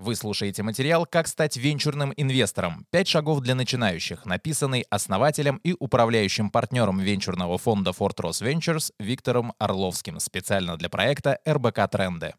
Вы слушаете материал «Как стать венчурным инвестором. Пять шагов для начинающих», написанный основателем и управляющим партнером венчурного фонда Fortress Ventures Виктором Орловским специально для проекта РБК Тренды.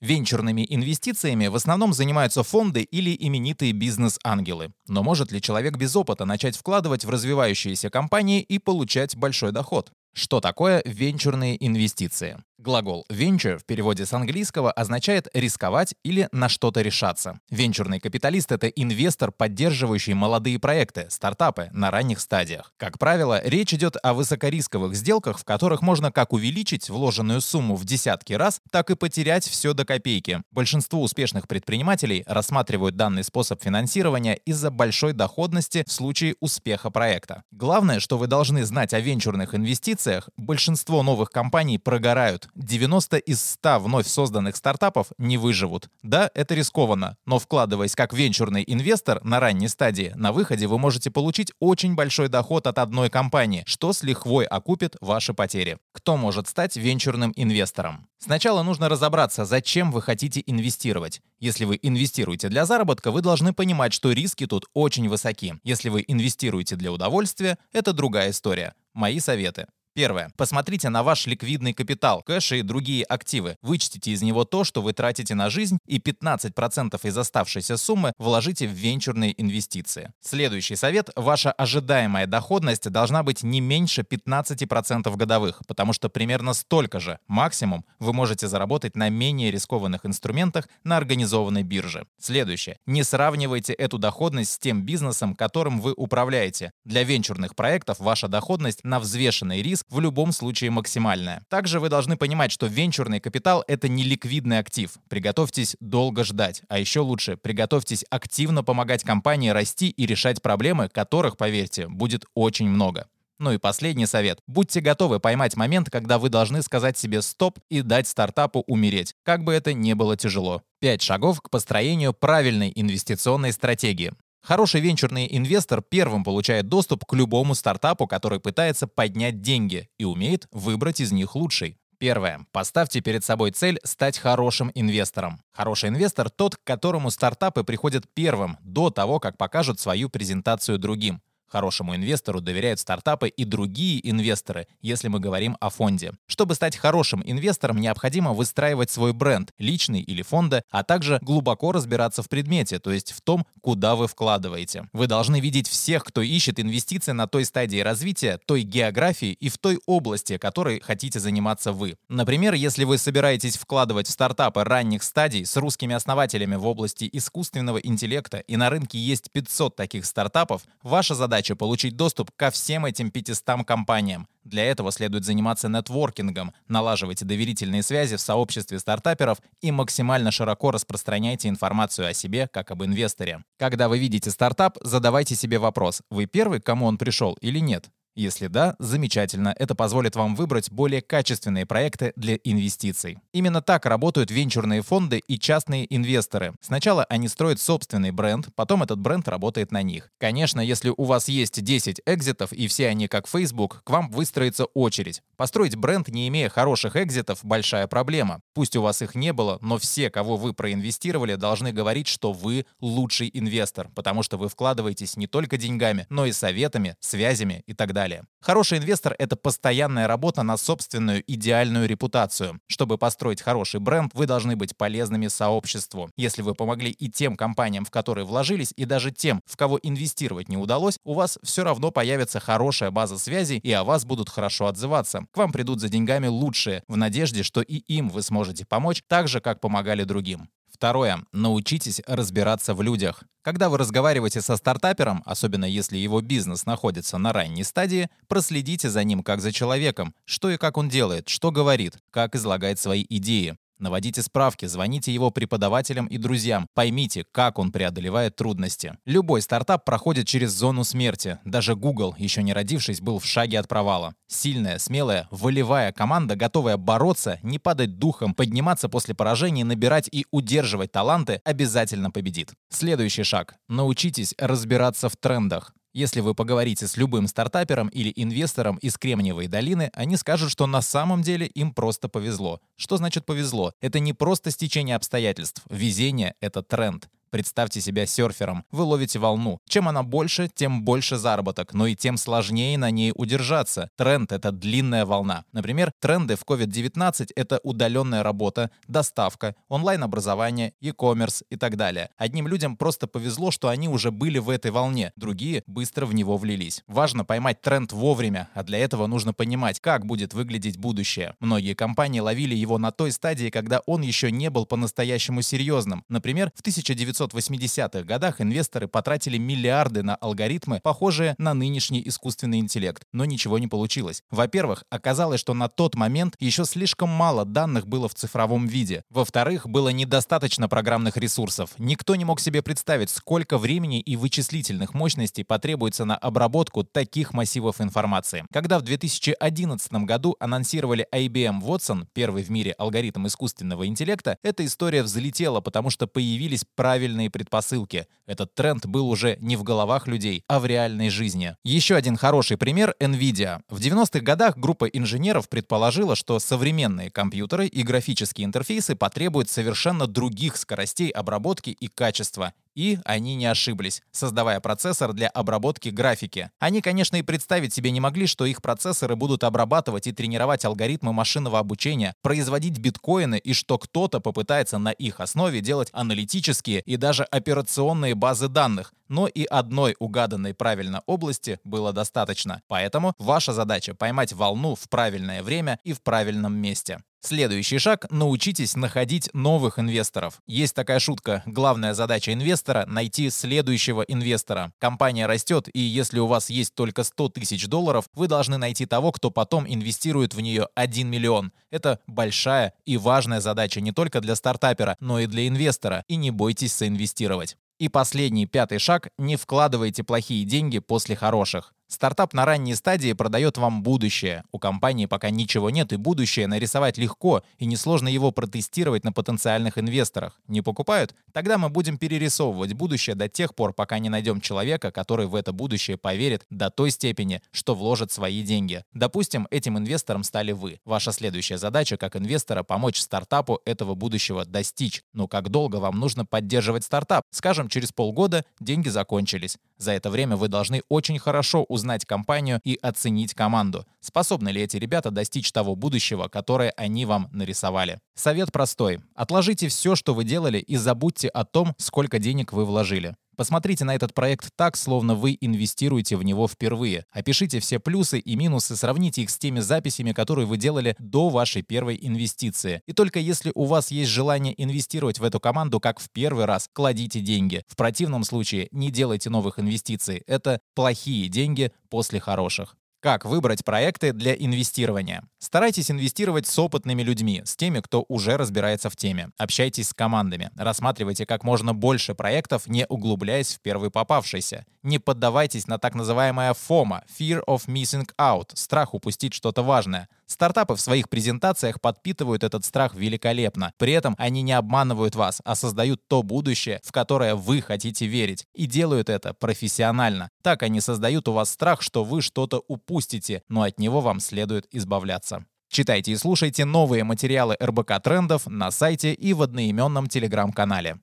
Венчурными инвестициями в основном занимаются фонды или именитые бизнес-ангелы. Но может ли человек без опыта начать вкладывать в развивающиеся компании и получать большой доход? Что такое венчурные инвестиции? Глагол venture в переводе с английского означает рисковать или на что-то решаться. Венчурный капиталист — это инвестор, поддерживающий молодые проекты, стартапы на ранних стадиях. Как правило, речь идет о высокорисковых сделках, в которых можно как увеличить вложенную сумму в десятки раз, так и потерять все до копейки. Большинство успешных предпринимателей рассматривают данный способ финансирования из-за большой доходности в случае успеха проекта. Главное, что вы должны знать о венчурных инвестициях, большинство новых компаний прогорают, 90 из 100 вновь созданных стартапов не выживут. Да, это рискованно, но вкладываясь как венчурный инвестор на ранней стадии, на выходе вы можете получить очень большой доход от одной компании, что с лихвой окупит ваши потери. Кто может стать венчурным инвестором? Сначала нужно разобраться, зачем вы хотите инвестировать. Если вы инвестируете для заработка, вы должны понимать, что риски тут очень высоки. Если вы инвестируете для удовольствия, это другая история. Мои советы. Первое. Посмотрите на ваш ликвидный капитал, кэш и другие активы. Вычтите из него то, что вы тратите на жизнь, и 15% из оставшейся суммы вложите в венчурные инвестиции. Следующий совет. Ваша ожидаемая доходность должна быть не меньше 15% годовых, потому что примерно столько же, максимум, вы можете заработать на менее рискованных инструментах на организованной бирже. Следующее. Не сравнивайте эту доходность с тем бизнесом, которым вы управляете. Для венчурных проектов ваша доходность на взвешенный риск в любом случае максимальная. Также вы должны понимать, что венчурный капитал — это не ликвидный актив. Приготовьтесь долго ждать. А еще лучше, приготовьтесь активно помогать компании расти и решать проблемы, которых, поверьте, будет очень много. Ну и последний совет. Будьте готовы поймать момент, когда вы должны сказать себе «стоп» и дать стартапу умереть, как бы это ни было тяжело. Пять шагов к построению правильной инвестиционной стратегии. Хороший венчурный инвестор первым получает доступ к любому стартапу, который пытается поднять деньги и умеет выбрать из них лучший. Первое. Поставьте перед собой цель стать хорошим инвестором. Хороший инвестор – тот, к которому стартапы приходят первым, до того, как покажут свою презентацию другим. Хорошему инвестору доверяют стартапы и другие инвесторы, если мы говорим о фонде. Чтобы стать хорошим инвестором, необходимо выстраивать свой бренд, личный или фонда, а также глубоко разбираться в предмете, то есть в том, куда вы вкладываете. Вы должны видеть всех, кто ищет инвестиции на той стадии развития, той географии и в той области, которой хотите заниматься вы. Например, если вы собираетесь вкладывать в стартапы ранних стадий с русскими основателями в области искусственного интеллекта и на рынке есть 500 таких стартапов, ваша задача задача получить доступ ко всем этим 500 компаниям. Для этого следует заниматься нетворкингом, налаживайте доверительные связи в сообществе стартаперов и максимально широко распространяйте информацию о себе как об инвесторе. Когда вы видите стартап, задавайте себе вопрос, вы первый, к кому он пришел или нет. Если да, замечательно, это позволит вам выбрать более качественные проекты для инвестиций. Именно так работают венчурные фонды и частные инвесторы. Сначала они строят собственный бренд, потом этот бренд работает на них. Конечно, если у вас есть 10 экзитов и все они как Facebook, к вам выстроится очередь. Построить бренд, не имея хороших экзитов, большая проблема. Пусть у вас их не было, но все, кого вы проинвестировали, должны говорить, что вы лучший инвестор, потому что вы вкладываетесь не только деньгами, но и советами, связями и так далее далее. Хороший инвестор — это постоянная работа на собственную идеальную репутацию. Чтобы построить хороший бренд, вы должны быть полезными сообществу. Если вы помогли и тем компаниям, в которые вложились, и даже тем, в кого инвестировать не удалось, у вас все равно появится хорошая база связей, и о вас будут хорошо отзываться. К вам придут за деньгами лучшие, в надежде, что и им вы сможете помочь так же, как помогали другим. Второе. Научитесь разбираться в людях. Когда вы разговариваете со стартапером, особенно если его бизнес находится на ранней стадии, проследите за ним как за человеком, что и как он делает, что говорит, как излагает свои идеи. Наводите справки, звоните его преподавателям и друзьям. Поймите, как он преодолевает трудности. Любой стартап проходит через зону смерти. Даже Google, еще не родившись, был в шаге от провала. Сильная, смелая, волевая команда, готовая бороться, не падать духом, подниматься после поражений, набирать и удерживать таланты, обязательно победит. Следующий шаг. Научитесь разбираться в трендах. Если вы поговорите с любым стартапером или инвестором из Кремниевой долины, они скажут, что на самом деле им просто повезло. Что значит повезло? Это не просто стечение обстоятельств. Везение — это тренд. Представьте себя серфером. Вы ловите волну. Чем она больше, тем больше заработок, но и тем сложнее на ней удержаться. Тренд — это длинная волна. Например, тренды в COVID-19 — это удаленная работа, доставка, онлайн-образование, e-commerce и так далее. Одним людям просто повезло, что они уже были в этой волне, другие быстро в него влились. Важно поймать тренд вовремя, а для этого нужно понимать, как будет выглядеть будущее. Многие компании ловили его на той стадии, когда он еще не был по-настоящему серьезным. Например, в 1900 1980-х годах инвесторы потратили миллиарды на алгоритмы, похожие на нынешний искусственный интеллект, но ничего не получилось. Во-первых, оказалось, что на тот момент еще слишком мало данных было в цифровом виде. Во-вторых, было недостаточно программных ресурсов. Никто не мог себе представить, сколько времени и вычислительных мощностей потребуется на обработку таких массивов информации. Когда в 2011 году анонсировали IBM Watson, первый в мире алгоритм искусственного интеллекта, эта история взлетела, потому что появились правильные правильные предпосылки. Этот тренд был уже не в головах людей, а в реальной жизни. Еще один хороший пример — NVIDIA. В 90-х годах группа инженеров предположила, что современные компьютеры и графические интерфейсы потребуют совершенно других скоростей обработки и качества. И они не ошиблись, создавая процессор для обработки графики. Они, конечно, и представить себе не могли, что их процессоры будут обрабатывать и тренировать алгоритмы машинного обучения, производить биткоины и что кто-то попытается на их основе делать аналитические и даже операционные базы данных. Но и одной угаданной правильно области было достаточно. Поэтому ваша задача поймать волну в правильное время и в правильном месте. Следующий шаг — научитесь находить новых инвесторов. Есть такая шутка. Главная задача инвестора — найти следующего инвестора. Компания растет, и если у вас есть только 100 тысяч долларов, вы должны найти того, кто потом инвестирует в нее 1 миллион. Это большая и важная задача не только для стартапера, но и для инвестора. И не бойтесь соинвестировать. И последний, пятый шаг – не вкладывайте плохие деньги после хороших. Стартап на ранней стадии продает вам будущее. У компании пока ничего нет, и будущее нарисовать легко, и несложно его протестировать на потенциальных инвесторах. Не покупают? Тогда мы будем перерисовывать будущее до тех пор, пока не найдем человека, который в это будущее поверит до той степени, что вложит свои деньги. Допустим, этим инвестором стали вы. Ваша следующая задача как инвестора помочь стартапу этого будущего достичь. Но как долго вам нужно поддерживать стартап? Скажем, через полгода деньги закончились. За это время вы должны очень хорошо узнать компанию и оценить команду. Способны ли эти ребята достичь того будущего, которое они вам нарисовали? Совет простой. Отложите все, что вы делали, и забудьте о том, сколько денег вы вложили. Посмотрите на этот проект так, словно вы инвестируете в него впервые. Опишите все плюсы и минусы, сравните их с теми записями, которые вы делали до вашей первой инвестиции. И только если у вас есть желание инвестировать в эту команду как в первый раз, кладите деньги. В противном случае не делайте новых инвестиций. Это плохие деньги после хороших. Как выбрать проекты для инвестирования? Старайтесь инвестировать с опытными людьми, с теми, кто уже разбирается в теме. Общайтесь с командами. Рассматривайте как можно больше проектов, не углубляясь в первый попавшийся. Не поддавайтесь на так называемое FOMO – Fear of Missing Out – страх упустить что-то важное. Стартапы в своих презентациях подпитывают этот страх великолепно. При этом они не обманывают вас, а создают то будущее, в которое вы хотите верить. И делают это профессионально. Так они создают у вас страх, что вы что-то упустите, но от него вам следует избавляться. Читайте и слушайте новые материалы РБК Трендов на сайте и в одноименном телеграм-канале.